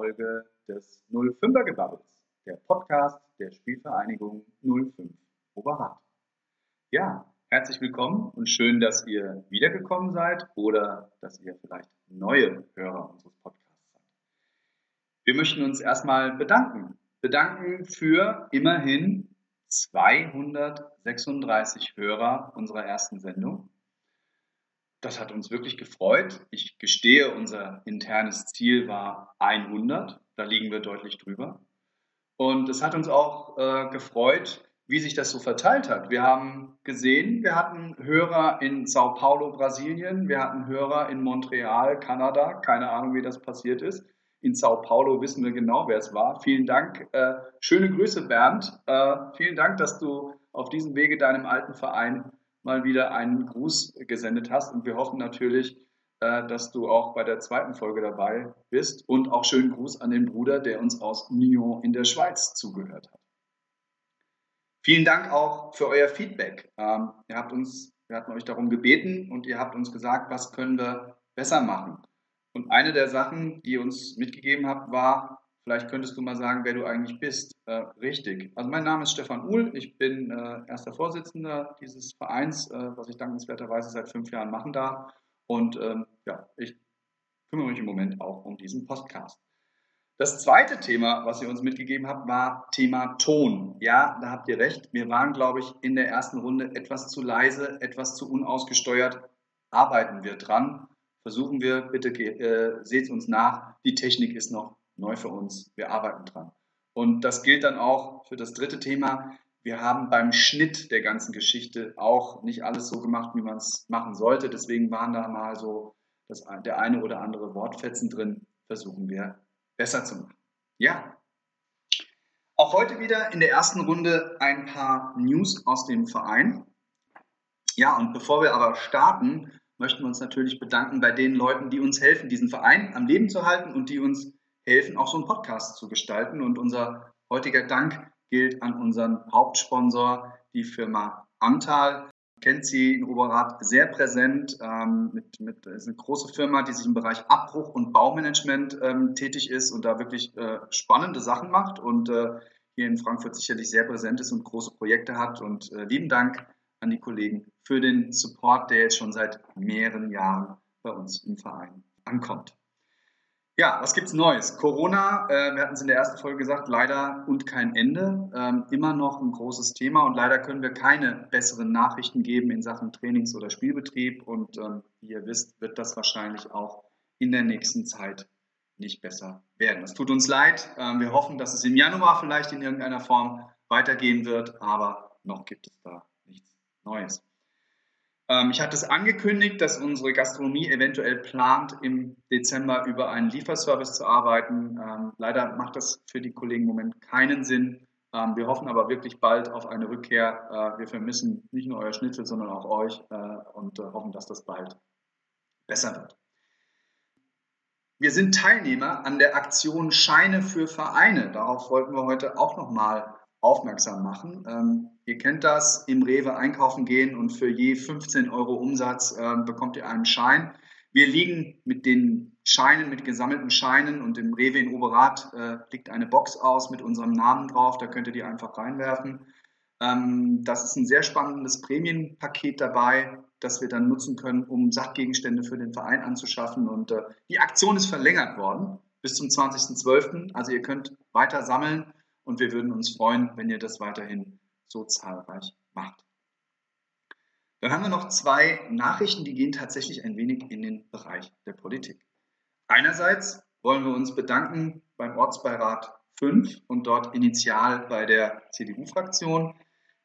Folge des 05er Gebabbels, der Podcast der Spielvereinigung 05 Oberrat. Ja, herzlich willkommen und schön, dass ihr wiedergekommen seid oder dass ihr vielleicht neue Hörer unseres Podcasts seid. Wir möchten uns erstmal bedanken. Bedanken für immerhin 236 Hörer unserer ersten Sendung das hat uns wirklich gefreut. Ich gestehe, unser internes Ziel war 100. Da liegen wir deutlich drüber. Und es hat uns auch äh, gefreut, wie sich das so verteilt hat. Wir haben gesehen, wir hatten Hörer in Sao Paulo, Brasilien, wir hatten Hörer in Montreal, Kanada, keine Ahnung, wie das passiert ist. In Sao Paulo wissen wir genau, wer es war. Vielen Dank. Äh, schöne Grüße, Bernd. Äh, vielen Dank, dass du auf diesem Wege deinem alten Verein mal wieder einen Gruß gesendet hast. Und wir hoffen natürlich, äh, dass du auch bei der zweiten Folge dabei bist. Und auch schönen Gruß an den Bruder, der uns aus Nyon in der Schweiz zugehört hat. Vielen Dank auch für euer Feedback. Ähm, ihr habt uns, wir hatten euch darum gebeten und ihr habt uns gesagt, was können wir besser machen. Und eine der Sachen, die ihr uns mitgegeben habt, war, Vielleicht könntest du mal sagen, wer du eigentlich bist. Äh, richtig. Also mein Name ist Stefan Uhl. Ich bin äh, erster Vorsitzender dieses Vereins, äh, was ich dankenswerterweise seit fünf Jahren machen darf. Und ähm, ja, ich kümmere mich im Moment auch um diesen Podcast. Das zweite Thema, was ihr uns mitgegeben habt, war Thema Ton. Ja, da habt ihr recht. Wir waren, glaube ich, in der ersten Runde etwas zu leise, etwas zu unausgesteuert. Arbeiten wir dran. Versuchen wir, bitte äh, seht uns nach. Die Technik ist noch neu für uns. Wir arbeiten dran. Und das gilt dann auch für das dritte Thema. Wir haben beim Schnitt der ganzen Geschichte auch nicht alles so gemacht, wie man es machen sollte. Deswegen waren da mal so das, der eine oder andere Wortfetzen drin. Versuchen wir besser zu machen. Ja. Auch heute wieder in der ersten Runde ein paar News aus dem Verein. Ja, und bevor wir aber starten, möchten wir uns natürlich bedanken bei den Leuten, die uns helfen, diesen Verein am Leben zu halten und die uns helfen, auch so einen Podcast zu gestalten. Und unser heutiger Dank gilt an unseren Hauptsponsor, die Firma Antal. Kennt sie in Oberrat sehr präsent. Ähm, mit, mit, ist eine große Firma, die sich im Bereich Abbruch und Baumanagement ähm, tätig ist und da wirklich äh, spannende Sachen macht und äh, hier in Frankfurt sicherlich sehr präsent ist und große Projekte hat. Und äh, lieben Dank an die Kollegen für den Support, der jetzt schon seit mehreren Jahren bei uns im Verein ankommt. Ja, was gibt's Neues? Corona, äh, wir hatten es in der ersten Folge gesagt, leider und kein Ende. Ähm, immer noch ein großes Thema und leider können wir keine besseren Nachrichten geben in Sachen Trainings- oder Spielbetrieb. Und ähm, wie ihr wisst, wird das wahrscheinlich auch in der nächsten Zeit nicht besser werden. Es tut uns leid. Ähm, wir hoffen, dass es im Januar vielleicht in irgendeiner Form weitergehen wird, aber noch gibt es da nichts Neues. Ähm, ich hatte es angekündigt, dass unsere Gastronomie eventuell plant, im Dezember über einen Lieferservice zu arbeiten. Ähm, leider macht das für die Kollegen im Moment keinen Sinn. Ähm, wir hoffen aber wirklich bald auf eine Rückkehr. Äh, wir vermissen nicht nur euer Schnitzel, sondern auch euch äh, und äh, hoffen, dass das bald besser wird. Wir sind Teilnehmer an der Aktion Scheine für Vereine. Darauf wollten wir heute auch nochmal aufmerksam machen. Ähm, ihr kennt das, im Rewe einkaufen gehen und für je 15 Euro Umsatz äh, bekommt ihr einen Schein. Wir liegen mit den Scheinen, mit gesammelten Scheinen und im Rewe in Oberrat äh, liegt eine Box aus mit unserem Namen drauf, da könnt ihr die einfach reinwerfen. Ähm, das ist ein sehr spannendes Prämienpaket dabei, das wir dann nutzen können, um Sachgegenstände für den Verein anzuschaffen. Und äh, die Aktion ist verlängert worden bis zum 20.12. Also ihr könnt weiter sammeln und wir würden uns freuen, wenn ihr das weiterhin so zahlreich macht. Dann haben wir noch zwei Nachrichten, die gehen tatsächlich ein wenig in den Bereich der Politik. Einerseits wollen wir uns bedanken beim Ortsbeirat 5 und dort initial bei der CDU-Fraktion,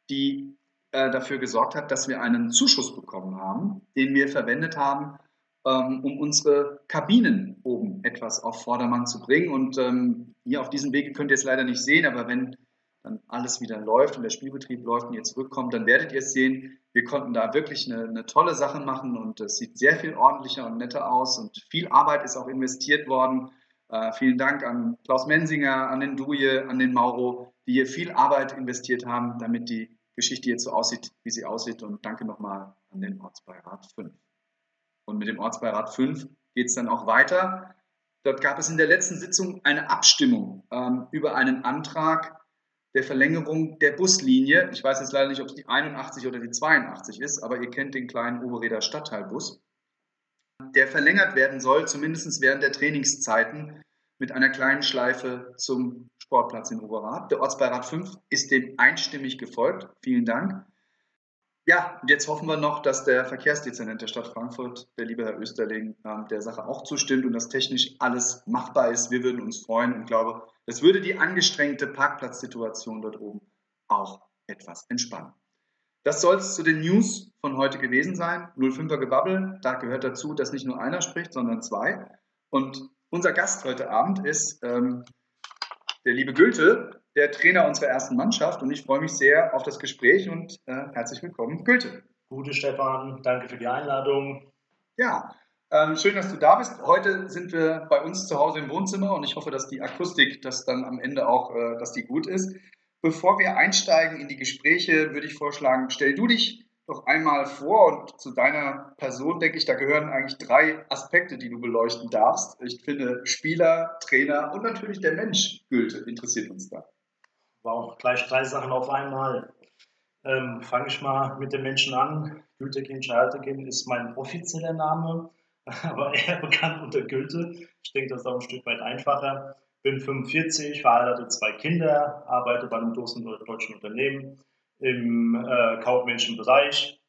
die äh, dafür gesorgt hat, dass wir einen Zuschuss bekommen haben, den wir verwendet haben, um unsere Kabinen oben etwas auf Vordermann zu bringen. Und ähm, hier auf diesem Wege könnt ihr es leider nicht sehen, aber wenn dann alles wieder läuft und der Spielbetrieb läuft und ihr zurückkommt, dann werdet ihr es sehen. Wir konnten da wirklich eine, eine tolle Sache machen und es sieht sehr viel ordentlicher und netter aus und viel Arbeit ist auch investiert worden. Äh, vielen Dank an Klaus Mensinger, an den Duje, an den Mauro, die hier viel Arbeit investiert haben, damit die Geschichte jetzt so aussieht, wie sie aussieht. Und danke nochmal an den Ortsbeirat 5. Und mit dem Ortsbeirat 5 geht es dann auch weiter. Dort gab es in der letzten Sitzung eine Abstimmung ähm, über einen Antrag der Verlängerung der Buslinie. Ich weiß jetzt leider nicht, ob es die 81 oder die 82 ist, aber ihr kennt den kleinen Oberreder Stadtteilbus, der verlängert werden soll, zumindest während der Trainingszeiten, mit einer kleinen Schleife zum Sportplatz in Oberrat. Der Ortsbeirat 5 ist dem einstimmig gefolgt. Vielen Dank. Ja, und jetzt hoffen wir noch, dass der Verkehrsdezernent der Stadt Frankfurt, der liebe Herr Österling, ähm, der Sache auch zustimmt und dass technisch alles machbar ist. Wir würden uns freuen und glaube, das würde die angestrengte Parkplatzsituation dort oben auch etwas entspannen. Das soll es zu den News von heute gewesen sein. 05er Gebabbel, da gehört dazu, dass nicht nur einer spricht, sondern zwei. Und unser Gast heute Abend ist ähm, der liebe Gülte, der Trainer unserer ersten Mannschaft. Und ich freue mich sehr auf das Gespräch und äh, herzlich willkommen, Gülte. Gute Stefan, danke für die Einladung. Ja, ähm, schön, dass du da bist. Heute sind wir bei uns zu Hause im Wohnzimmer und ich hoffe, dass die Akustik, das dann am Ende auch, äh, dass die gut ist. Bevor wir einsteigen in die Gespräche, würde ich vorschlagen, stell du dich doch einmal vor und zu deiner Person, denke ich, da gehören eigentlich drei Aspekte, die du beleuchten darfst. Ich finde, Spieler, Trainer und natürlich der Mensch, Gülte, interessiert uns da. Wow, gleich drei Sachen auf einmal. Ähm, Fange ich mal mit den Menschen an. Gültekin Schaltekin ist mein offizieller Name, aber eher bekannt unter Gülte. Ich denke, das ist auch ein Stück weit einfacher. Bin 45, verheiratet, zwei Kinder, arbeite bei einem großen deutschen Unternehmen im äh, kaufmännischen Bereich,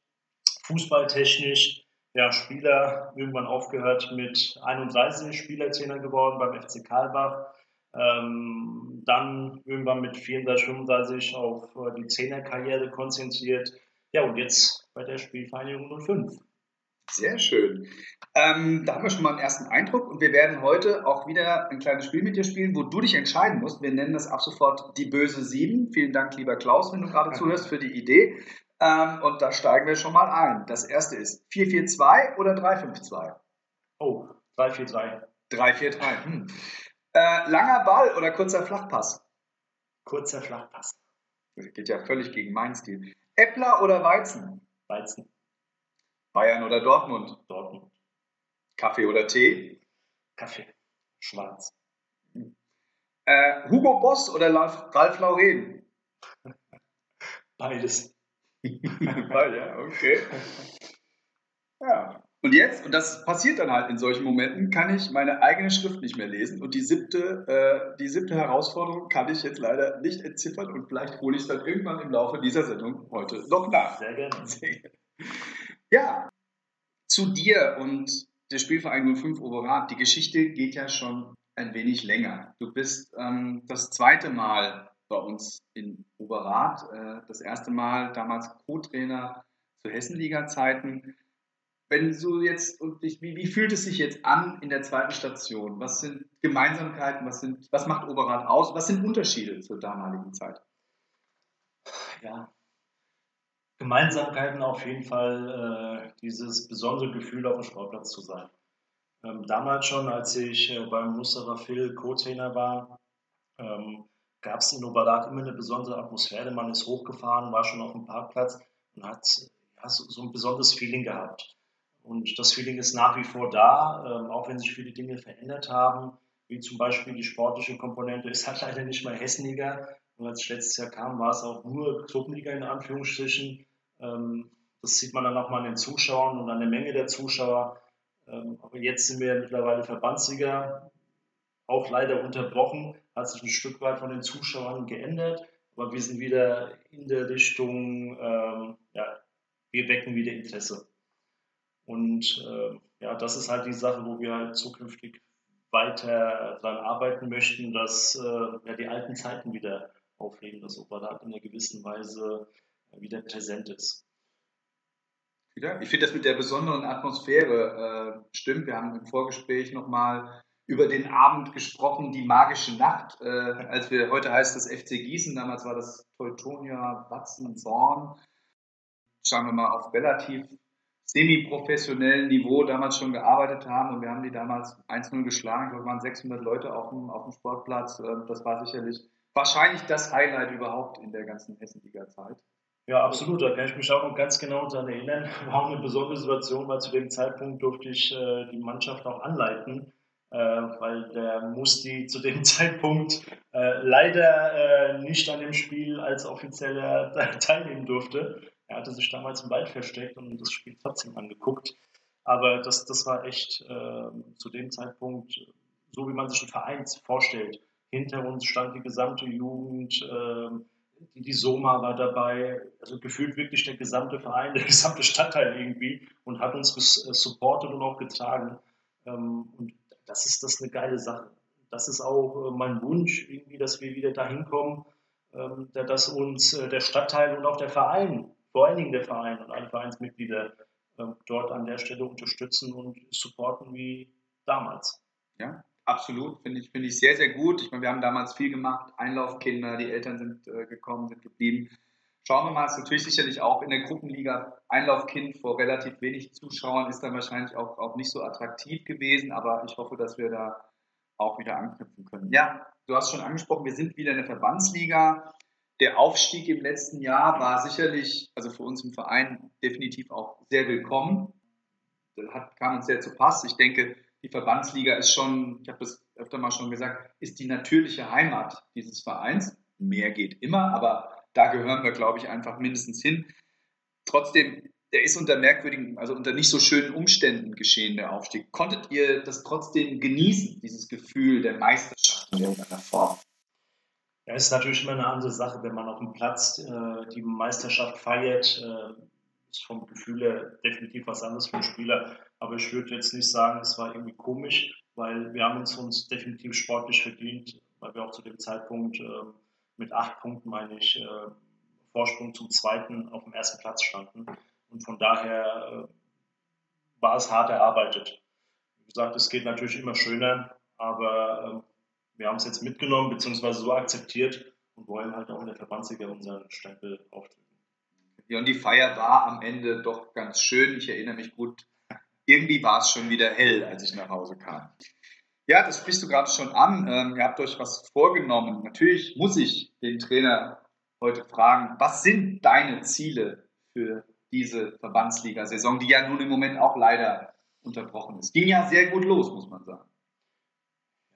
fußballtechnisch. Ja, Spieler irgendwann aufgehört mit 31 Spielertrainer geworden beim FC Karlbach. Ähm, dann irgendwann mit 34, 35 auf äh, die Zehnerkarriere konzentriert. Ja, und jetzt bei der Spielvereinigung 05. Sehr schön. Ähm, da haben wir schon mal einen ersten Eindruck und wir werden heute auch wieder ein kleines Spiel mit dir spielen, wo du dich entscheiden musst. Wir nennen das ab sofort die böse Sieben. Vielen Dank, lieber Klaus, wenn du gerade zuhörst, für die Idee. Ähm, und da steigen wir schon mal ein. Das erste ist 442 oder 352? Oh, 343. 343. Hm. Äh, langer Ball oder kurzer Flachpass? Kurzer Flachpass. Das geht ja völlig gegen meinen Stil. Äppler oder Weizen? Weizen. Bayern oder Dortmund? Dortmund. Kaffee oder Tee? Kaffee. Schwarz. Äh, Hugo Boss oder Ralf Lauren? Beides. Beide, ja, okay. Ja. Und jetzt, und das passiert dann halt in solchen Momenten, kann ich meine eigene Schrift nicht mehr lesen. Und die siebte, äh, die siebte Herausforderung kann ich jetzt leider nicht entziffern und vielleicht hole ich es dann irgendwann im Laufe dieser Sendung heute noch nach. Sehr gerne. Sehr gerne. Ja, zu dir und der Spielverein 05 Oberat. Die Geschichte geht ja schon ein wenig länger. Du bist ähm, das zweite Mal bei uns in Oberrat. Äh, das erste Mal damals Co-Trainer zu Hessenliga-Zeiten. Wenn du jetzt, und dich, wie, wie, fühlt es sich jetzt an in der zweiten Station? Was sind Gemeinsamkeiten? Was, sind, was macht Oberrat aus? Was sind Unterschiede zur damaligen Zeit? Ja, Gemeinsamkeiten auf jeden Fall äh, dieses besondere Gefühl, auf dem Sportplatz zu sein. Ähm, damals schon, als ich äh, beim Mustafa Phil Co-Trainer war, ähm, gab es in Oberrat immer eine besondere Atmosphäre. Man ist hochgefahren, war schon auf dem Parkplatz und hat ja, so, so, ein besonderes Feeling gehabt. Und das Feeling ist nach wie vor da, ähm, auch wenn sich viele Dinge verändert haben, wie zum Beispiel die sportliche Komponente ist halt leider nicht mehr Hessenliga, und als ich letztes Jahr kam, war es auch nur Gruppenliga in Anführungsstrichen. Ähm, das sieht man dann auch mal an den Zuschauern und an der Menge der Zuschauer. Ähm, aber jetzt sind wir mittlerweile Verbandsliga, auch leider unterbrochen, hat sich ein Stück weit von den Zuschauern geändert. Aber wir sind wieder in der Richtung, ja, wir wecken wieder Interesse. Und äh, ja, das ist halt die Sache, wo wir halt zukünftig weiter daran arbeiten möchten, dass äh, ja, die alten Zeiten wieder auflegen, dass Operat in einer gewissen Weise wieder präsent ist. Ich finde das mit der besonderen Atmosphäre äh, stimmt. Wir haben im Vorgespräch nochmal über den Abend gesprochen, die magische Nacht, äh, als wir, heute heißt das FC Gießen, damals war das Teutonia Batzen Zorn. Schauen wir mal auf relativ semi-professionellen Niveau damals schon gearbeitet haben und wir haben die damals 1-0 geschlagen. Ich glaube, waren 600 Leute auf dem, auf dem Sportplatz. Äh, das war sicherlich wahrscheinlich das Highlight überhaupt in der ganzen Hessenliga-Zeit. Ja, absolut. Da kann ich mich auch noch ganz genau daran erinnern. War auch eine besondere Situation, weil zu dem Zeitpunkt durfte ich äh, die Mannschaft auch anleiten. äh, weil der Musti zu dem Zeitpunkt äh, leider äh, nicht an dem Spiel als offizieller teilnehmen durfte. Er hatte sich damals im Wald versteckt und das Spiel trotzdem angeguckt. Aber das, das war echt äh, zu dem Zeitpunkt so, wie man sich einen Verein vorstellt. Hinter uns stand die gesamte Jugend, äh, die, die Soma war dabei, also gefühlt wirklich der gesamte Verein, der gesamte Stadtteil irgendwie und hat uns äh, supportet und auch getragen. Ähm, und das ist das eine geile Sache. Das ist auch äh, mein Wunsch, irgendwie, dass wir wieder dahin kommen, ähm, dass uns äh, der Stadtteil und auch der Verein, vor allen Dingen der Verein und alle Vereinsmitglieder ähm, dort an der Stelle unterstützen und supporten wie damals. Ja, absolut. Finde ich, finde ich sehr, sehr gut. Ich meine, wir haben damals viel gemacht. Einlaufkinder, die Eltern sind äh, gekommen, sind geblieben. Schauen wir mal, ist natürlich sicherlich auch in der Gruppenliga Einlaufkind vor relativ wenig Zuschauern ist dann wahrscheinlich auch, auch nicht so attraktiv gewesen, aber ich hoffe, dass wir da auch wieder anknüpfen können. Ja, du hast schon angesprochen, wir sind wieder in der Verbandsliga. Der Aufstieg im letzten Jahr war sicherlich, also für uns im Verein definitiv auch sehr willkommen. Das hat, kam uns sehr zu Pass. Ich denke, die Verbandsliga ist schon, ich habe das öfter mal schon gesagt, ist die natürliche Heimat dieses Vereins. Mehr geht immer, aber da gehören wir, glaube ich, einfach mindestens hin. Trotzdem, der ist unter merkwürdigen, also unter nicht so schönen Umständen geschehen, der Aufstieg. Konntet ihr das trotzdem genießen, dieses Gefühl der Meisterschaft in irgendeiner Form? Ja, ist natürlich immer eine andere Sache, wenn man auf dem Platz äh, die Meisterschaft feiert. Äh, ist vom Gefühl her definitiv was anderes für einen Spieler. Aber ich würde jetzt nicht sagen, es war irgendwie komisch, weil wir haben uns, uns definitiv sportlich verdient, weil wir auch zu dem Zeitpunkt äh, mit acht Punkten, meine ich, äh, Vorsprung zum zweiten auf dem ersten Platz standen. Und von daher äh, war es hart erarbeitet. Wie gesagt, es geht natürlich immer schöner, aber äh, wir haben es jetzt mitgenommen bzw. so akzeptiert und wollen halt auch in der Verbandsliga unseren Stempel aufdrücken. Ja, und die Feier war am Ende doch ganz schön. Ich erinnere mich gut. Irgendwie war es schon wieder hell, als ich nach Hause kam. Ja, das sprichst du gerade schon an. Ähm, ihr habt euch was vorgenommen. Natürlich muss ich den Trainer heute fragen, was sind deine Ziele für diese Verbandsliga-Saison, die ja nun im Moment auch leider unterbrochen ist. Ging ja sehr gut los, muss man sagen.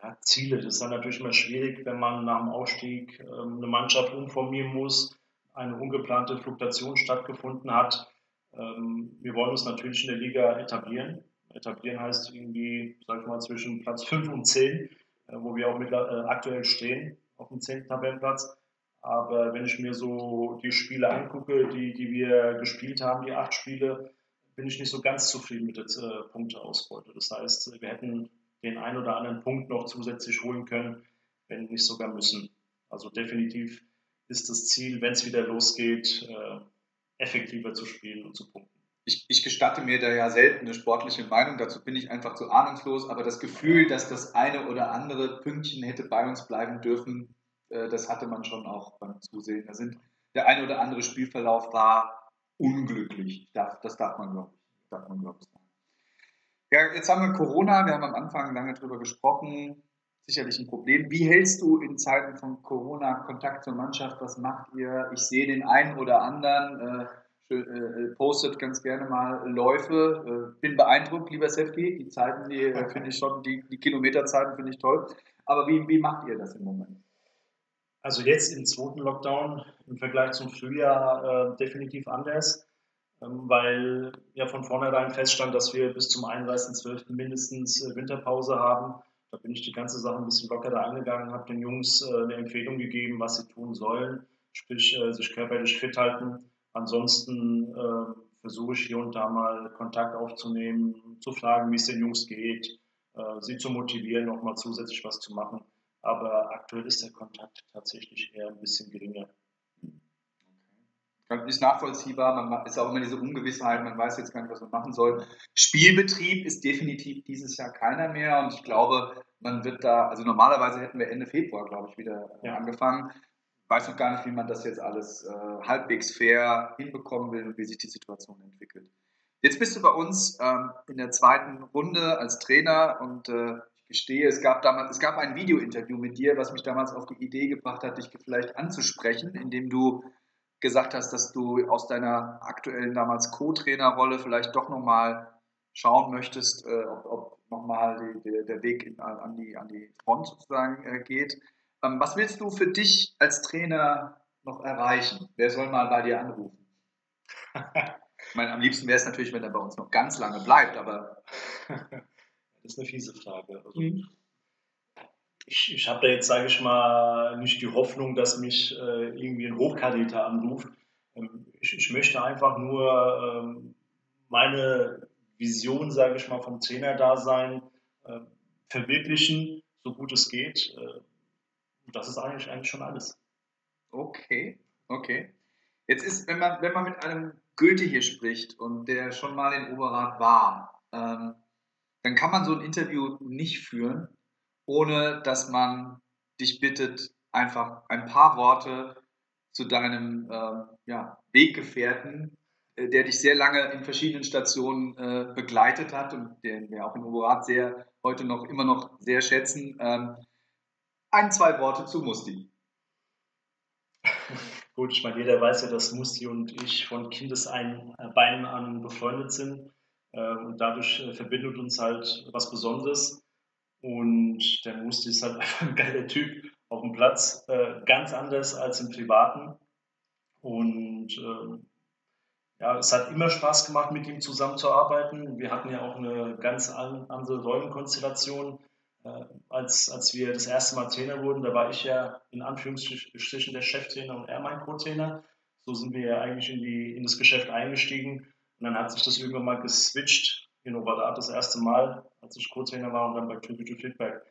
Ja, Ziele, das ist dann natürlich immer schwierig, wenn man nach dem Aufstieg ähm, eine Mannschaft umformieren muss, eine ungeplante Fluktuation stattgefunden hat. Ähm, wir wollen uns natürlich in der Liga etablieren. Etablieren heißt irgendwie, sag ich mal, zwischen Platz 5 und 10, äh, wo wir auch mit, äh, aktuell stehen, auf dem 10. Tabellenplatz. Aber wenn ich mir so die Spiele angucke, die, die wir gespielt haben, die acht Spiele, bin ich nicht so ganz zufrieden mit der äh, Punkteausbeute. Das heißt, wir hätten den einen oder anderen Punkt noch zusätzlich holen können, wenn nicht sogar müssen. Also definitiv ist das Ziel, wenn es wieder losgeht, äh, effektiver zu spielen und zu punkten ich, ich, gestatte mir da ja selten eine sportliche Meinung, dazu bin ich einfach zu ahnungslos, aber das Gefühl, dass das eine oder andere Pünktchen hätte bei uns bleiben dürfen, äh, das hatte man schon auch beim Zusehen. Da sind, der eine oder andere Spielverlauf war unglücklich. Darf, das darf man, glaube ich, darf man, glaub ich, sagen. Ja, jetzt haben wir Corona, wir haben am Anfang lange darüber gesprochen, sicherlich ein Problem. Wie hältst du in Zeiten von Corona Kontakt zur Mannschaft? Was macht ihr? Ich sehe den einen oder anderen, äh, äh, äh, postet ganz gerne mal Läufe. Äh, bin beeindruckt, lieber Sefki. Die Zeiten, die äh, finde ich schon, die, die Kilometerzeiten finde ich toll. Aber wie, wie macht ihr das im Moment? Also jetzt im zweiten Lockdown im Vergleich zum Frühjahr definitiv anders, weil ja von vornherein feststand, dass wir bis zum 31.12. mindestens äh, Winterpause haben. Da bin ich die ganze Sache ein bisschen lockerer angegangen, habe den Jungs äh, eine Empfehlung gegeben, was sie tun sollen, sprich sich körperlich fit halten Ansonsten äh, versuche ich hier und da mal Kontakt aufzunehmen, zu fragen, wie es den Jungs geht, äh, sie zu motivieren, nochmal zusätzlich was zu machen. Aber aktuell ist der Kontakt tatsächlich eher ein bisschen geringer. Ist nachvollziehbar, man ist auch immer diese Ungewissheit, man weiß jetzt gar nicht, was man machen soll. Spielbetrieb ist definitiv dieses Jahr keiner mehr und ich glaube, man wird da, also normalerweise hätten wir Ende Februar, glaube ich, wieder ja. angefangen weiß noch gar nicht, wie man das jetzt alles äh, halbwegs fair hinbekommen will und wie sich die Situation entwickelt. Jetzt bist du bei uns ähm, in der zweiten Runde als Trainer und äh, ich gestehe, es gab damals, es gab ein Video-Interview mit dir, was mich damals auf die Idee gebracht hat, dich vielleicht anzusprechen, indem du gesagt hast, dass du aus deiner aktuellen damals Co-Trainerrolle vielleicht doch nochmal schauen möchtest, äh, ob, ob nochmal der Weg in, an, die, an die Front sozusagen äh, geht. Ähm, was willst du für dich als Trainer noch erreichen? Wer soll mal bei dir anrufen? ich meine, am liebsten wäre es natürlich, wenn er bei uns noch ganz lange bleibt, aber. das ist eine fiese Frage. Also, mhm. Ich, ich habe da jetzt, sage ich mal, nicht die Hoffnung, dass mich äh, irgendwie ein Hochkaräter anruft. Ähm, ich, ich, möchte einfach nur ähm, meine Vision, sage ich mal, vom Trainerdasein äh, verwirklichen, so gut es geht. Äh, das ist eigentlich, eigentlich schon alles. Okay, okay. Jetzt ist, wenn man, wenn man mit einem Goethe hier spricht und der schon mal in Oberrat war, ähm, dann kann man so ein Interview nicht führen, ohne dass man dich bittet, einfach ein paar Worte zu deinem ähm, ja, Weggefährten, äh, der dich sehr lange in verschiedenen Stationen äh, begleitet hat und den wir auch in Oberrat sehr heute noch immer noch sehr schätzen. Ähm, ein, zwei Worte zu Musti. Gut, ich meine, jeder weiß ja, dass Musti und ich von Kindesbeinen an befreundet sind. Äh, und dadurch äh, verbindet uns halt was Besonderes. Und der Musti ist halt einfach ein geiler Typ auf dem Platz, äh, ganz anders als im Privaten. Und ähm, ja, es hat immer Spaß gemacht, mit ihm zusammenzuarbeiten. Wir hatten ja auch eine ganz andere Rollenkonstellation. Äh, als, als wir das erste Mal Trainer wurden, da war ich ja in Anführungsstrichen der Cheftrainer und er mein Co-Trainer. So sind wir ja eigentlich in, die, in das Geschäft eingestiegen. Und dann hat sich das irgendwann mal geswitcht in Oberrat das erste Mal, als ich Co-Trainer war und dann bei Tribute Feedback.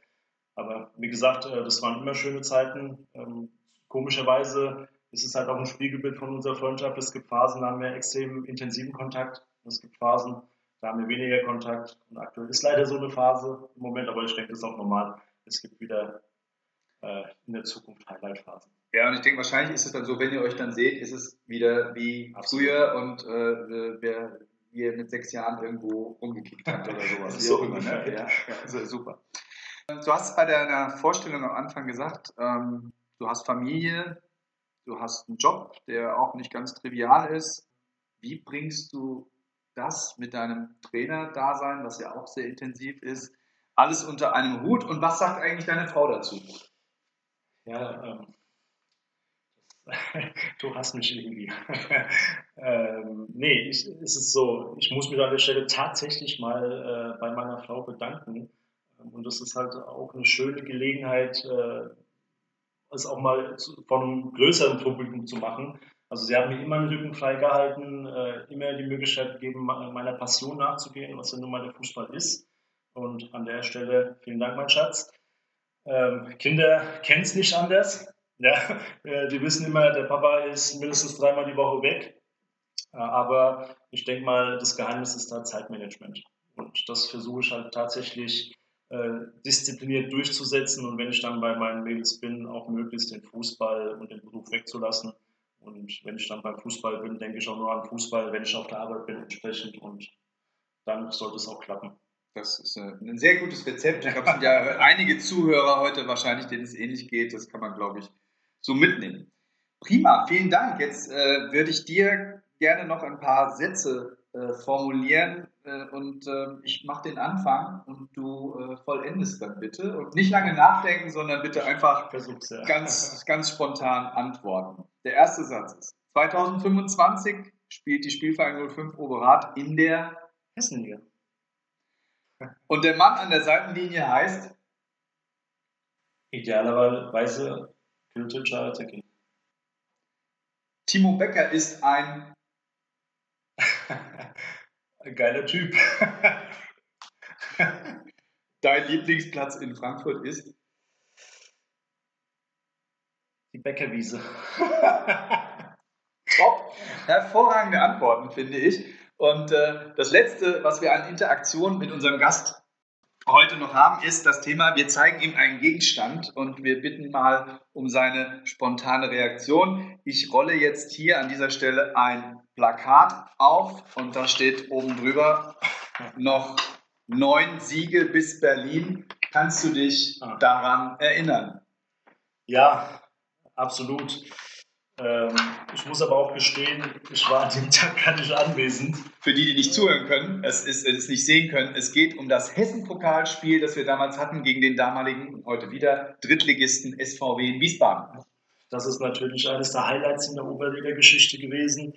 Aber wie gesagt, äh, das waren immer schöne Zeiten. Ähm, komischerweise ist es halt auch ein Spiegelbild von unserer Freundschaft. Es gibt Phasen, da haben wir extrem intensiven Kontakt. Es gibt Phasen, da haben wir weniger Kontakt. Und aktuell ist leider so eine Phase im Moment, aber ich denke, das ist auch normal. Es gibt wieder äh, in der Zukunft Highlight-Phasen. Ja, und ich denke, wahrscheinlich ist es dann so, wenn ihr euch dann seht, ist es wieder wie Absolut. früher und äh, wer, ihr mit sechs Jahren irgendwo rumgekickt habt oder sowas. so immer, ne? ja, ja, super. Du hast bei deiner Vorstellung am Anfang gesagt, ähm, du hast Familie, du hast einen Job, der auch nicht ganz trivial ist. Wie bringst du das mit deinem Trainer-Dasein, was ja auch sehr intensiv ist, alles unter einem Hut? Und was sagt eigentlich deine Frau dazu? Ja, ähm, du hast mich irgendwie. ähm, nee, ich, es ist so, ich muss mich an der Stelle tatsächlich mal äh, bei meiner Frau bedanken. Und das ist halt auch eine schöne Gelegenheit, äh, es auch mal zu, von einem größeren Publikum zu machen. Also sie haben mir immer den Rücken freigehalten, äh, immer die Möglichkeit gegeben, meiner Passion nachzugehen, was ja nun mal der Fußball ist. Und an der Stelle vielen Dank, mein Schatz. Ähm, Kinder kennen es nicht anders. Ja, äh, die wissen immer, der Papa ist mindestens dreimal die Woche weg. Äh, aber ich denke mal, das Geheimnis ist da Zeitmanagement. Und das versuche ich halt tatsächlich äh, diszipliniert durchzusetzen und wenn ich dann bei meinen Mädels bin, auch möglichst den Fußball und den Beruf wegzulassen. Und wenn ich dann beim Fußball bin, denke ich auch nur an Fußball, wenn ich auf der Arbeit bin entsprechend und dann sollte es auch klappen. Das ist ein sehr gutes Rezept. Ich glaube, es sind ja einige Zuhörer heute wahrscheinlich, denen es ähnlich geht. Das kann man, glaube ich, so mitnehmen. Prima, vielen Dank. Jetzt äh, würde ich dir gerne noch ein paar Sätze äh, formulieren äh, und ähm, ich mache den Anfang und du äh, vollendest dann bitte. Und nicht lange nachdenken, sondern bitte einfach ja. ganz, ganz spontan antworten. Der erste Satz ist: 2025 spielt die Spielverein 05 Oberrat in der Hessenliga. Und der Mann an der Seitenlinie heißt? Idealerweise Timo Becker ist ein ein geiler Typ. Dein Lieblingsplatz in Frankfurt ist? Die Bäckerwiese. Top. Hervorragende Antworten, finde ich. Und äh, das Letzte, was wir an Interaktion mit unserem Gast heute noch haben, ist das Thema, wir zeigen ihm einen Gegenstand und wir bitten mal um seine spontane Reaktion. Ich rolle jetzt hier an dieser Stelle ein Plakat auf und da steht oben drüber noch neun Siege bis Berlin. Kannst du dich ah. daran erinnern? Ja, absolut. Ähm, ich muss aber auch gestehen, ich war an dem Tag gar nicht anwesend. Für die, die nicht zuhören können, es ist, es nicht sehen können, es geht um das Hessen-Pokalspiel, das wir damals hatten gegen den damaligen und heute wieder Drittligisten SVW in Wiesbaden. Das ist natürlich eines der Highlights in der Oberliga-Geschichte gewesen.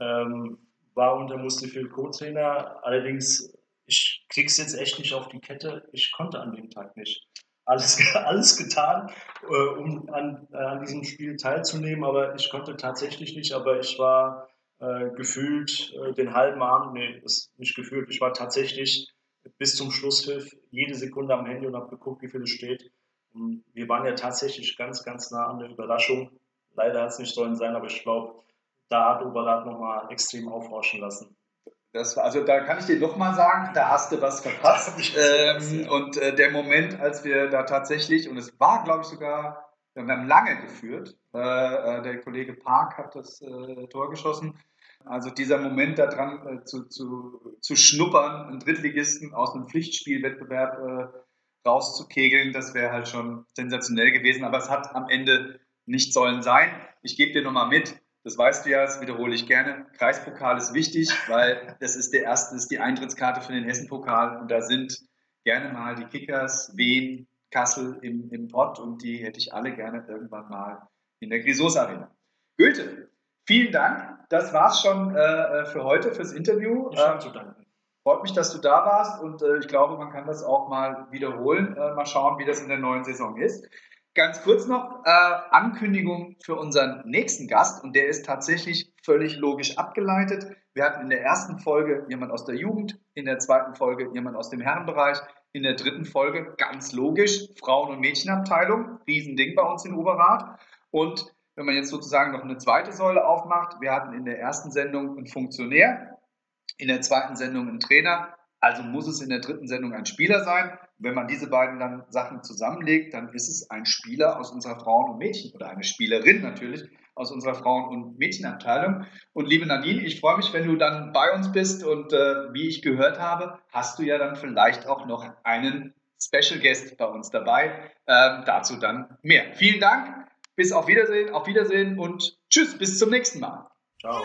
Ähm, war unter Mustafi Co-Trainer. Allerdings, ich krieg's jetzt echt nicht auf die Kette. Ich konnte an dem Tag nicht alles, alles getan, äh, um an, äh, an diesem Spiel teilzunehmen, aber ich konnte tatsächlich nicht, aber ich war äh, gefühlt äh, den halben Abend, nee, ist nicht gefühlt, ich war tatsächlich bis zum Schlusspfiff jede Sekunde am Handy und habe geguckt, wie viel es steht. Und wir waren ja tatsächlich ganz, ganz nah an der Überraschung. Leider hat es nicht sollen sein, aber ich glaube, da hat Oberrat nochmal extrem aufhorchen lassen. Das, also da kann ich dir noch mal sagen, da hast du was verpasst. Ähm, ja. Und äh, der Moment, als wir da tatsächlich, und es war, glaube ich, sogar, wir haben lange geführt, äh, äh, der Kollege Park hat das äh, Tor geschossen. Also dieser Moment daran äh, zu, zu, zu schnuppern, einen Drittligisten aus einem Pflichtspielwettbewerb äh, rauszukegeln, das wäre halt schon sensationell gewesen. Aber es hat am Ende nicht sollen sein. Ich gebe dir nochmal mit, das weißt du ja, das wiederhole ich gerne. Kreispokal ist wichtig, weil das ist der erste, das ist die Eintrittskarte für den Hessenpokal und da sind gerne mal die Kickers, Wien, Kassel im, im Pott und die hätte ich alle gerne irgendwann mal in der Grisos Arena. Goethe, vielen Dank. Das war's schon äh, für heute, fürs Interview. Ich habe zu danken. Freut mich, dass du da warst und äh, ich glaube, man kann das auch mal wiederholen. Äh, mal schauen, wie das in der neuen Saison ist. Ganz kurz noch äh, Ankündigung für unseren nächsten Gast und der ist tatsächlich völlig logisch abgeleitet. Wir hatten in der ersten Folge jemand aus der Jugend, in der zweiten Folge jemand aus dem Herrenbereich, in der dritten Folge ganz logisch Frauen- und Mädchenabteilung, Riesending bei uns in Oberrat. Und wenn man jetzt sozusagen noch eine zweite Säule aufmacht, wir hatten in der ersten Sendung einen Funktionär, in der zweiten Sendung einen Trainer, also muss es in der dritten Sendung ein Spieler sein. Wenn man diese beiden dann Sachen zusammenlegt, dann ist es ein Spieler aus unserer Frauen- und Mädchen oder eine Spielerin natürlich aus unserer Frauen- und Mädchenabteilung. Und liebe Nadine, ich freue mich, wenn du dann bei uns bist und äh, wie ich gehört habe, hast du ja dann vielleicht auch noch einen Special Guest bei uns dabei. Ähm, dazu dann mehr. Vielen Dank, bis auf Wiedersehen, auf Wiedersehen und tschüss, bis zum nächsten Mal. Ciao.